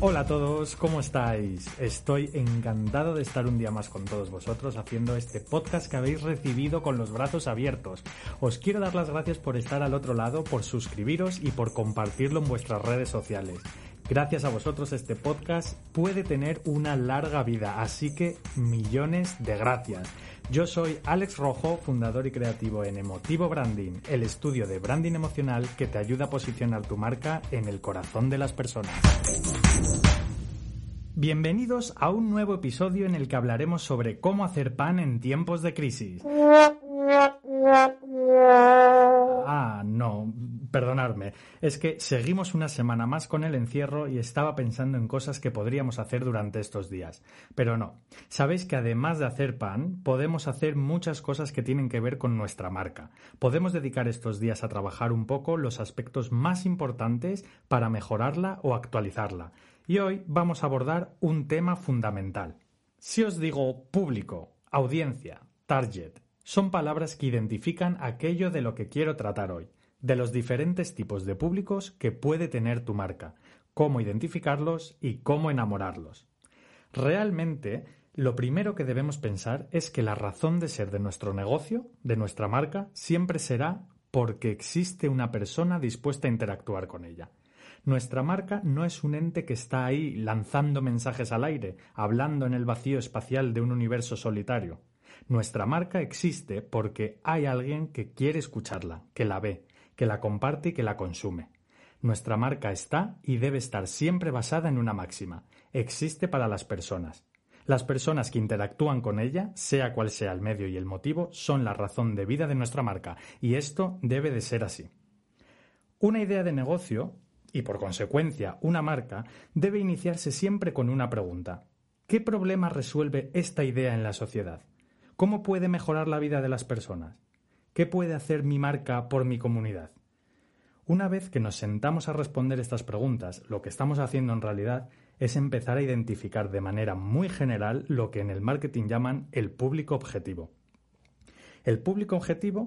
Hola a todos, ¿cómo estáis? Estoy encantado de estar un día más con todos vosotros haciendo este podcast que habéis recibido con los brazos abiertos. Os quiero dar las gracias por estar al otro lado, por suscribiros y por compartirlo en vuestras redes sociales. Gracias a vosotros este podcast puede tener una larga vida, así que millones de gracias. Yo soy Alex Rojo, fundador y creativo en Emotivo Branding, el estudio de branding emocional que te ayuda a posicionar tu marca en el corazón de las personas. Bienvenidos a un nuevo episodio en el que hablaremos sobre cómo hacer pan en tiempos de crisis. Ah, no, perdonadme. Es que seguimos una semana más con el encierro y estaba pensando en cosas que podríamos hacer durante estos días. Pero no. Sabéis que además de hacer pan, podemos hacer muchas cosas que tienen que ver con nuestra marca. Podemos dedicar estos días a trabajar un poco los aspectos más importantes para mejorarla o actualizarla. Y hoy vamos a abordar un tema fundamental. Si os digo público, audiencia, target, son palabras que identifican aquello de lo que quiero tratar hoy, de los diferentes tipos de públicos que puede tener tu marca, cómo identificarlos y cómo enamorarlos. Realmente, lo primero que debemos pensar es que la razón de ser de nuestro negocio, de nuestra marca, siempre será porque existe una persona dispuesta a interactuar con ella. Nuestra marca no es un ente que está ahí lanzando mensajes al aire, hablando en el vacío espacial de un universo solitario. Nuestra marca existe porque hay alguien que quiere escucharla, que la ve, que la comparte y que la consume. Nuestra marca está y debe estar siempre basada en una máxima. Existe para las personas. Las personas que interactúan con ella, sea cual sea el medio y el motivo, son la razón de vida de nuestra marca, y esto debe de ser así. Una idea de negocio, y por consecuencia una marca, debe iniciarse siempre con una pregunta. ¿Qué problema resuelve esta idea en la sociedad? ¿Cómo puede mejorar la vida de las personas? ¿Qué puede hacer mi marca por mi comunidad? Una vez que nos sentamos a responder estas preguntas, lo que estamos haciendo en realidad es empezar a identificar de manera muy general lo que en el marketing llaman el público objetivo. El público objetivo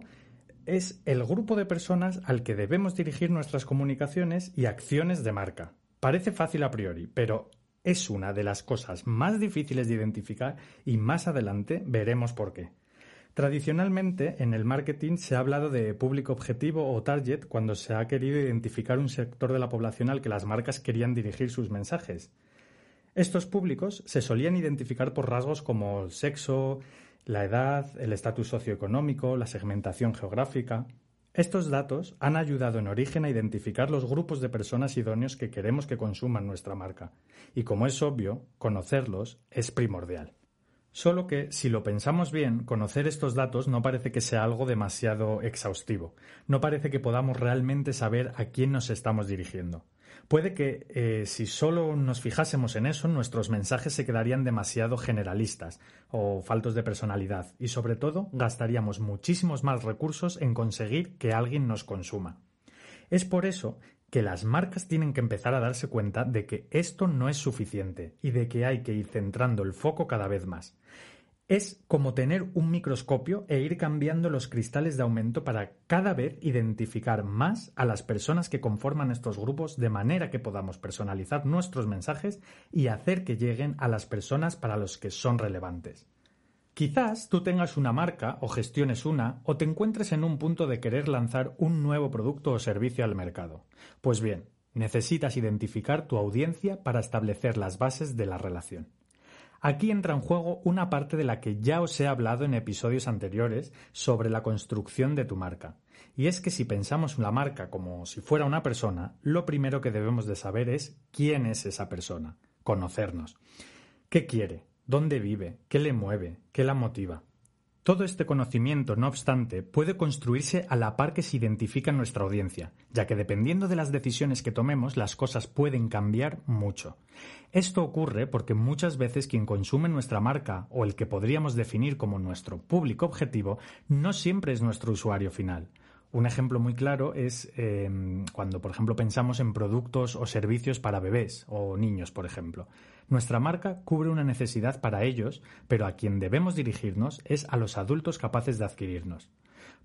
es el grupo de personas al que debemos dirigir nuestras comunicaciones y acciones de marca. Parece fácil a priori, pero es una de las cosas más difíciles de identificar y más adelante veremos por qué. Tradicionalmente, en el marketing se ha hablado de público objetivo o target cuando se ha querido identificar un sector de la población al que las marcas querían dirigir sus mensajes. Estos públicos se solían identificar por rasgos como el sexo, la edad, el estatus socioeconómico, la segmentación geográfica. Estos datos han ayudado en origen a identificar los grupos de personas idóneos que queremos que consuman nuestra marca, y como es obvio, conocerlos es primordial. Solo que, si lo pensamos bien, conocer estos datos no parece que sea algo demasiado exhaustivo, no parece que podamos realmente saber a quién nos estamos dirigiendo. Puede que eh, si solo nos fijásemos en eso, nuestros mensajes se quedarían demasiado generalistas o faltos de personalidad y sobre todo gastaríamos muchísimos más recursos en conseguir que alguien nos consuma. Es por eso que las marcas tienen que empezar a darse cuenta de que esto no es suficiente y de que hay que ir centrando el foco cada vez más. Es como tener un microscopio e ir cambiando los cristales de aumento para cada vez identificar más a las personas que conforman estos grupos de manera que podamos personalizar nuestros mensajes y hacer que lleguen a las personas para los que son relevantes. Quizás tú tengas una marca o gestiones una o te encuentres en un punto de querer lanzar un nuevo producto o servicio al mercado. Pues bien, necesitas identificar tu audiencia para establecer las bases de la relación. Aquí entra en juego una parte de la que ya os he hablado en episodios anteriores sobre la construcción de tu marca. Y es que si pensamos en la marca como si fuera una persona, lo primero que debemos de saber es quién es esa persona, conocernos. ¿Qué quiere? ¿Dónde vive? ¿Qué le mueve? ¿Qué la motiva? Todo este conocimiento, no obstante, puede construirse a la par que se identifica nuestra audiencia, ya que dependiendo de las decisiones que tomemos, las cosas pueden cambiar mucho. Esto ocurre porque muchas veces quien consume nuestra marca o el que podríamos definir como nuestro público objetivo no siempre es nuestro usuario final. Un ejemplo muy claro es em, cuando, por ejemplo, pensamos en productos o servicios para bebés o niños, por ejemplo. Nuestra marca cubre una necesidad para ellos, pero a quien debemos dirigirnos es a los adultos capaces de adquirirnos.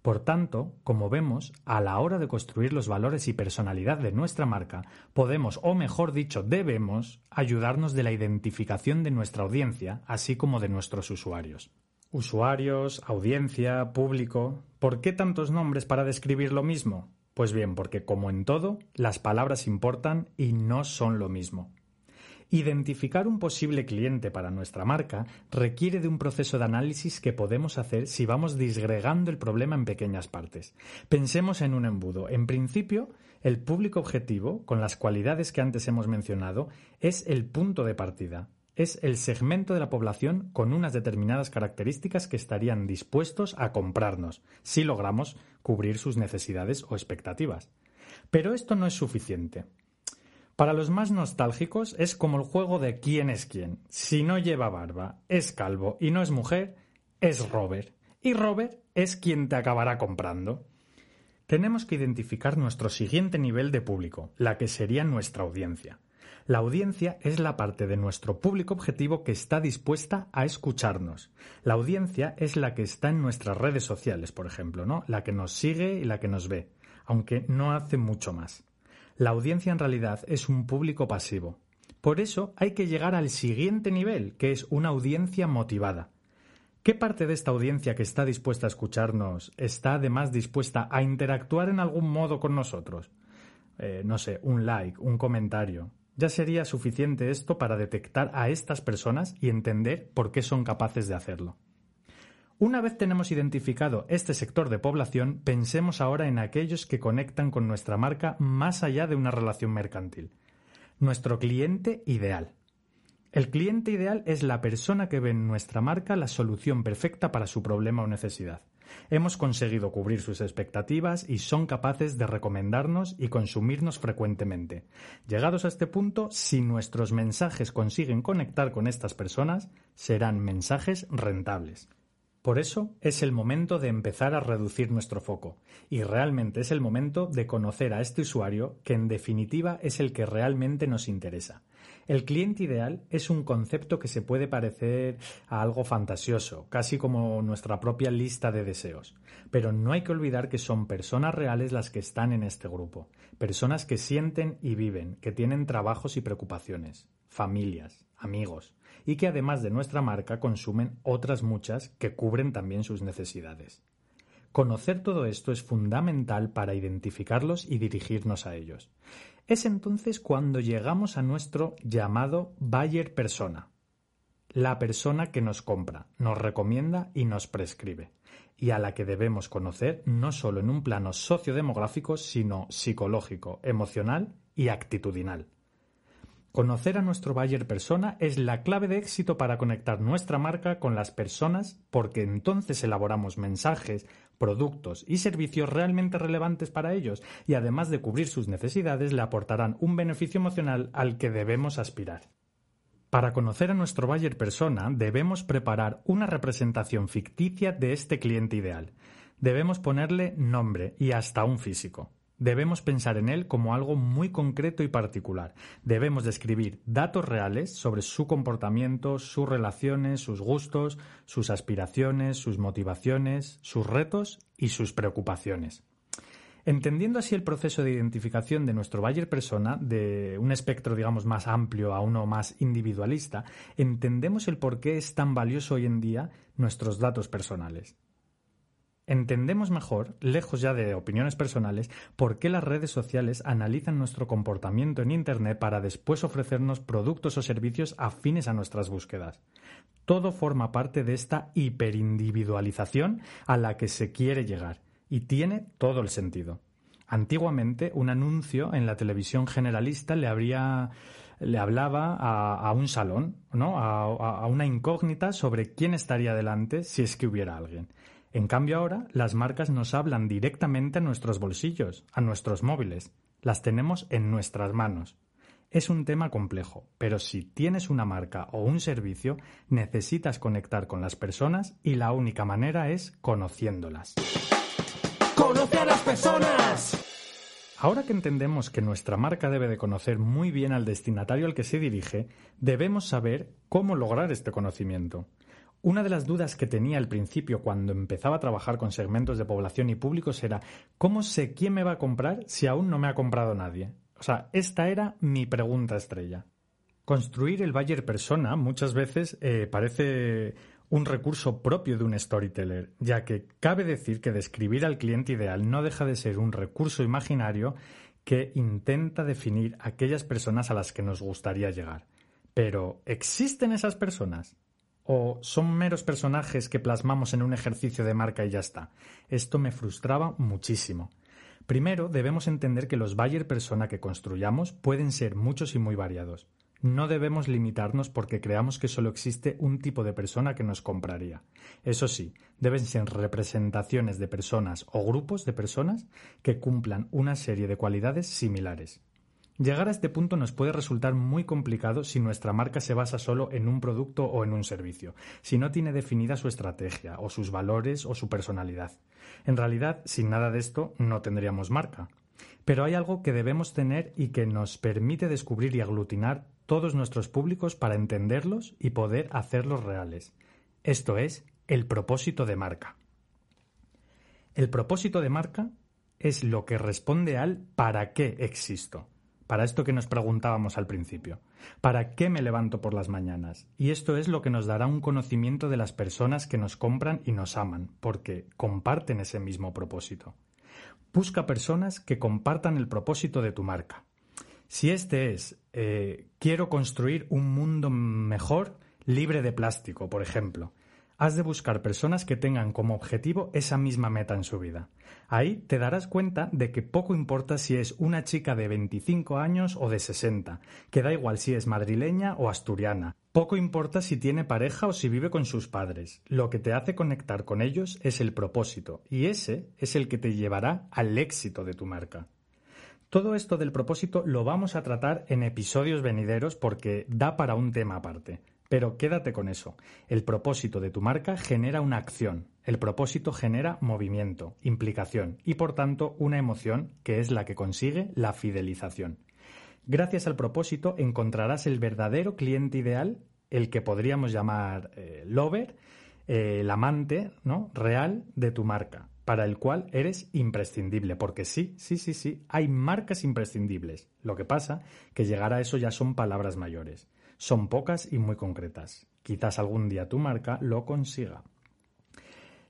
Por tanto, como vemos, a la hora de construir los valores y personalidad de nuestra marca, podemos, o mejor dicho, debemos, ayudarnos de la identificación de nuestra audiencia, así como de nuestros usuarios. Usuarios, audiencia, público. ¿Por qué tantos nombres para describir lo mismo? Pues bien, porque como en todo, las palabras importan y no son lo mismo. Identificar un posible cliente para nuestra marca requiere de un proceso de análisis que podemos hacer si vamos disgregando el problema en pequeñas partes. Pensemos en un embudo. En principio, el público objetivo, con las cualidades que antes hemos mencionado, es el punto de partida es el segmento de la población con unas determinadas características que estarían dispuestos a comprarnos, si logramos cubrir sus necesidades o expectativas. Pero esto no es suficiente. Para los más nostálgicos es como el juego de quién es quién. Si no lleva barba, es calvo y no es mujer, es Robert. Y Robert es quien te acabará comprando. Tenemos que identificar nuestro siguiente nivel de público, la que sería nuestra audiencia. La audiencia es la parte de nuestro público objetivo que está dispuesta a escucharnos. La audiencia es la que está en nuestras redes sociales, por ejemplo, ¿no? La que nos sigue y la que nos ve, aunque no hace mucho más. La audiencia en realidad es un público pasivo. Por eso hay que llegar al siguiente nivel, que es una audiencia motivada. ¿Qué parte de esta audiencia que está dispuesta a escucharnos está además dispuesta a interactuar en algún modo con nosotros? Eh, no sé, un like, un comentario, ya sería suficiente esto para detectar a estas personas y entender por qué son capaces de hacerlo. Una vez tenemos identificado este sector de población, pensemos ahora en aquellos que conectan con nuestra marca más allá de una relación mercantil. Nuestro cliente ideal. El cliente ideal es la persona que ve en nuestra marca la solución perfecta para su problema o necesidad. Hemos conseguido cubrir sus expectativas y son capaces de recomendarnos y consumirnos frecuentemente. Llegados a este punto, si nuestros mensajes consiguen conectar con estas personas, serán mensajes rentables. Por eso es el momento de empezar a reducir nuestro foco y realmente es el momento de conocer a este usuario que en definitiva es el que realmente nos interesa. El cliente ideal es un concepto que se puede parecer a algo fantasioso, casi como nuestra propia lista de deseos. Pero no hay que olvidar que son personas reales las que están en este grupo, personas que sienten y viven, que tienen trabajos y preocupaciones, familias, amigos, y que además de nuestra marca consumen otras muchas que cubren también sus necesidades. Conocer todo esto es fundamental para identificarlos y dirigirnos a ellos. Es entonces cuando llegamos a nuestro llamado buyer persona, la persona que nos compra, nos recomienda y nos prescribe, y a la que debemos conocer no solo en un plano sociodemográfico, sino psicológico, emocional y actitudinal. Conocer a nuestro buyer persona es la clave de éxito para conectar nuestra marca con las personas porque entonces elaboramos mensajes, productos y servicios realmente relevantes para ellos y además de cubrir sus necesidades le aportarán un beneficio emocional al que debemos aspirar. Para conocer a nuestro buyer persona debemos preparar una representación ficticia de este cliente ideal. Debemos ponerle nombre y hasta un físico. Debemos pensar en él como algo muy concreto y particular. Debemos describir datos reales sobre su comportamiento, sus relaciones, sus gustos, sus aspiraciones, sus motivaciones, sus retos y sus preocupaciones. Entendiendo así el proceso de identificación de nuestro buyer persona, de un espectro, digamos, más amplio a uno más individualista, entendemos el por qué es tan valioso hoy en día nuestros datos personales. Entendemos mejor, lejos ya de opiniones personales, por qué las redes sociales analizan nuestro comportamiento en Internet para después ofrecernos productos o servicios afines a nuestras búsquedas. Todo forma parte de esta hiperindividualización a la que se quiere llegar, y tiene todo el sentido. Antiguamente, un anuncio en la televisión generalista le habría le hablaba a, un salón, ¿no? a, una incógnita sobre quién estaría delante si es que hubiera alguien. En cambio ahora las marcas nos hablan directamente a nuestros bolsillos, a nuestros móviles. Las tenemos en nuestras manos. Es un tema complejo, pero si tienes una marca o un servicio, necesitas conectar con las personas y la única manera es conociéndolas. Conoce a las personas. Ahora que entendemos que nuestra marca debe de conocer muy bien al destinatario al que se dirige, debemos saber cómo lograr este conocimiento. Una de las dudas que tenía al principio cuando empezaba a trabajar con segmentos de población y públicos era ¿cómo sé quién me va a comprar si aún no me ha comprado nadie? O sea, esta era mi pregunta estrella. Construir el Bayer persona muchas veces eh, parece un recurso propio de un storyteller, ya que cabe decir que describir al cliente ideal no deja de ser un recurso imaginario que intenta definir aquellas personas a las que nos gustaría llegar. Pero, ¿existen esas personas? ¿O son meros personajes que plasmamos en un ejercicio de marca y ya está? Esto me frustraba muchísimo. Primero, debemos entender que los Bayer persona que construyamos pueden ser muchos y muy variados. No debemos limitarnos porque creamos que solo existe un tipo de persona que nos compraría. Eso sí, deben ser representaciones de personas o grupos de personas que cumplan una serie de cualidades similares. Llegar a este punto nos puede resultar muy complicado si nuestra marca se basa solo en un producto o en un servicio, si no tiene definida su estrategia, o sus valores, o su personalidad. En realidad, sin nada de esto, no tendríamos marca. Pero hay algo que debemos tener y que nos permite descubrir y aglutinar todos nuestros públicos para entenderlos y poder hacerlos reales. Esto es el propósito de marca. El propósito de marca es lo que responde al ¿para qué existo? Para esto que nos preguntábamos al principio. ¿Para qué me levanto por las mañanas? Y esto es lo que nos dará un conocimiento de las personas que nos compran y nos aman, porque comparten ese mismo propósito. Busca personas que compartan el propósito de tu marca. Si este es eh, quiero construir un mundo mejor libre de plástico, por ejemplo, has de buscar personas que tengan como objetivo esa misma meta en su vida. Ahí te darás cuenta de que poco importa si es una chica de 25 años o de 60, que da igual si es madrileña o asturiana. Poco importa si tiene pareja o si vive con sus padres. Lo que te hace conectar con ellos es el propósito, y ese es el que te llevará al éxito de tu marca. Todo esto del propósito lo vamos a tratar en episodios venideros porque da para un tema aparte. Pero quédate con eso. El propósito de tu marca genera una acción. El propósito genera movimiento, implicación y por tanto una emoción que es la que consigue la fidelización. Gracias al propósito encontrarás el verdadero cliente ideal, el que podríamos llamar eh, lover, eh, el amante ¿no? real de tu marca para el cual eres imprescindible, porque sí, sí, sí, sí, hay marcas imprescindibles. Lo que pasa que llegar a eso ya son palabras mayores. Son pocas y muy concretas. Quizás algún día tu marca lo consiga.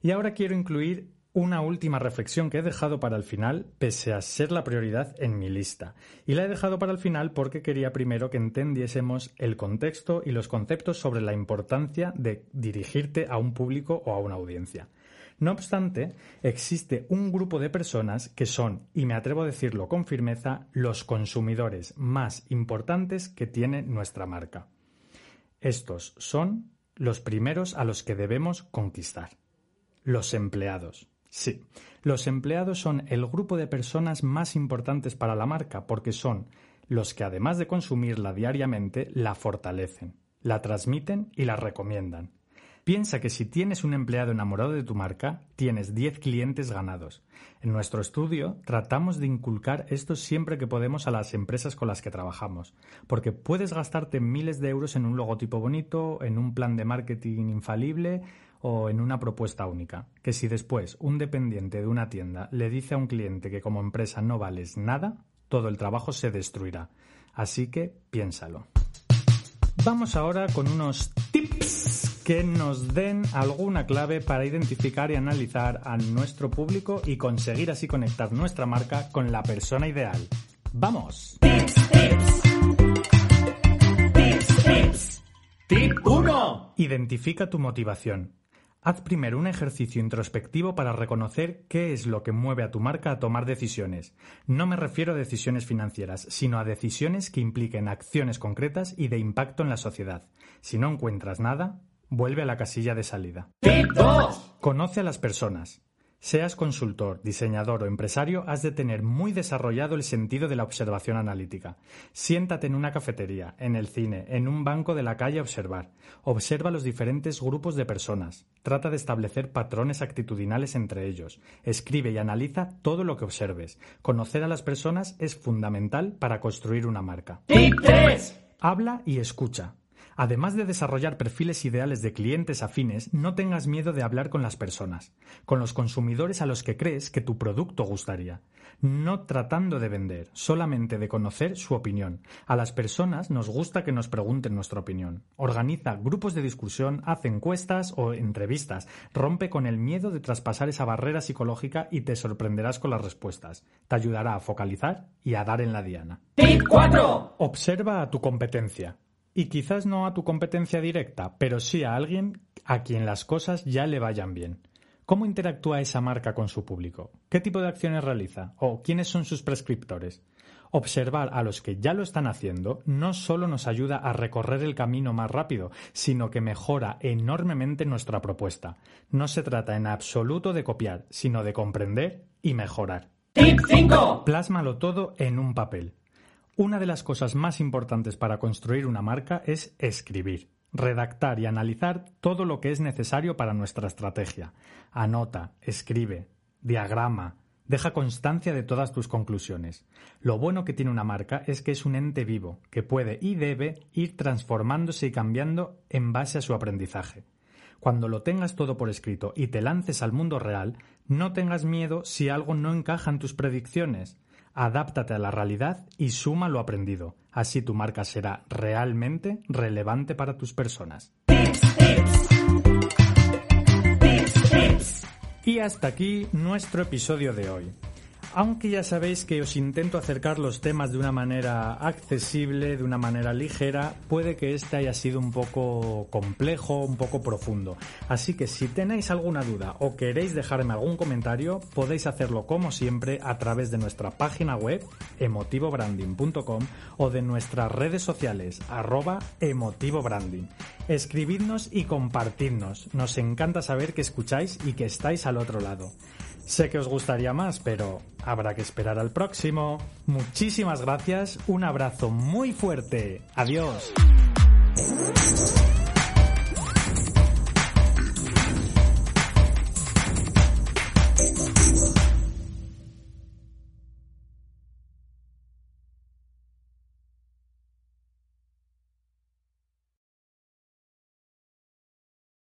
Y ahora quiero incluir una última reflexión que he dejado para el final, pese a ser la prioridad en mi lista. Y la he dejado para el final porque quería primero que entendiésemos el contexto y los conceptos sobre la importancia de dirigirte a un público o a una audiencia. No obstante, existe un grupo de personas que son, y me atrevo a decirlo con firmeza, los consumidores más importantes que tiene nuestra marca. Estos son los primeros a los que debemos conquistar. Los empleados. Sí, los empleados son el grupo de personas más importantes para la marca porque son los que además de consumirla diariamente, la fortalecen, la transmiten y la recomiendan. Piensa que si tienes un empleado enamorado de tu marca, tienes 10 clientes ganados. En nuestro estudio tratamos de inculcar esto siempre que podemos a las empresas con las que trabajamos, porque puedes gastarte miles de euros en un logotipo bonito, en un plan de marketing infalible o en una propuesta única, que si después un dependiente de una tienda le dice a un cliente que como empresa no vales nada, todo el trabajo se destruirá. Así que piénsalo. Vamos ahora con unos tips que nos den alguna clave para identificar y analizar a nuestro público y conseguir así conectar nuestra marca con la persona ideal. ¡Vamos! Tip 1. Identifica tu motivación. Haz primero un ejercicio introspectivo para reconocer qué es lo que mueve a tu marca a tomar decisiones. No me refiero a decisiones financieras, sino a decisiones que impliquen acciones concretas y de impacto en la sociedad. Si no encuentras nada, vuelve a la casilla de salida. Tip 2. Conoce a las personas. Seas consultor, diseñador o empresario, has de tener muy desarrollado el sentido de la observación analítica. Siéntate en una cafetería, en el cine, en un banco de la calle a observar. Observa los diferentes grupos de personas. Trata de establecer patrones actitudinales entre ellos. Escribe y analiza todo lo que observes. Conocer a las personas es fundamental para construir una marca. Habla y escucha. Además de desarrollar perfiles ideales de clientes afines, no tengas miedo de hablar con las personas, con los consumidores a los que crees que tu producto gustaría. No tratando de vender, solamente de conocer su opinión. A las personas nos gusta que nos pregunten nuestra opinión. Organiza grupos de discusión, haz encuestas o entrevistas. Rompe con el miedo de traspasar esa barrera psicológica y te sorprenderás con las respuestas. Te ayudará a focalizar y a dar en la diana. Tip 4. Observa a tu competencia. Y quizás no a tu competencia directa, pero sí a alguien a quien las cosas ya le vayan bien. ¿Cómo interactúa esa marca con su público? ¿Qué tipo de acciones realiza? ¿O quiénes son sus prescriptores? Observar a los que ya lo están haciendo no solo nos ayuda a recorrer el camino más rápido, sino que mejora enormemente nuestra propuesta. No se trata en absoluto de copiar, sino de comprender y mejorar. Tip 5. Plásmalo todo en un papel. Una de las cosas más importantes para construir una marca es escribir, redactar y analizar todo lo que es necesario para nuestra estrategia. Anota, escribe, diagrama, deja constancia de todas tus conclusiones. Lo bueno que tiene una marca es que es un ente vivo, que puede y debe ir transformándose y cambiando en base a su aprendizaje. Cuando lo tengas todo por escrito y te lances al mundo real, no tengas miedo si algo no encaja en tus predicciones adáptate a la realidad y suma lo aprendido. Así tu marca será realmente relevante para tus personas. Y hasta aquí nuestro episodio de hoy. Aunque ya sabéis que os intento acercar los temas de una manera accesible, de una manera ligera, puede que este haya sido un poco complejo, un poco profundo. Así que si tenéis alguna duda o queréis dejarme algún comentario, podéis hacerlo como siempre a través de nuestra página web emotivobranding.com o de nuestras redes sociales arroba emotivobranding. Escribidnos y compartidnos. Nos encanta saber que escucháis y que estáis al otro lado. Sé que os gustaría más, pero habrá que esperar al próximo. Muchísimas gracias, un abrazo muy fuerte. Adiós.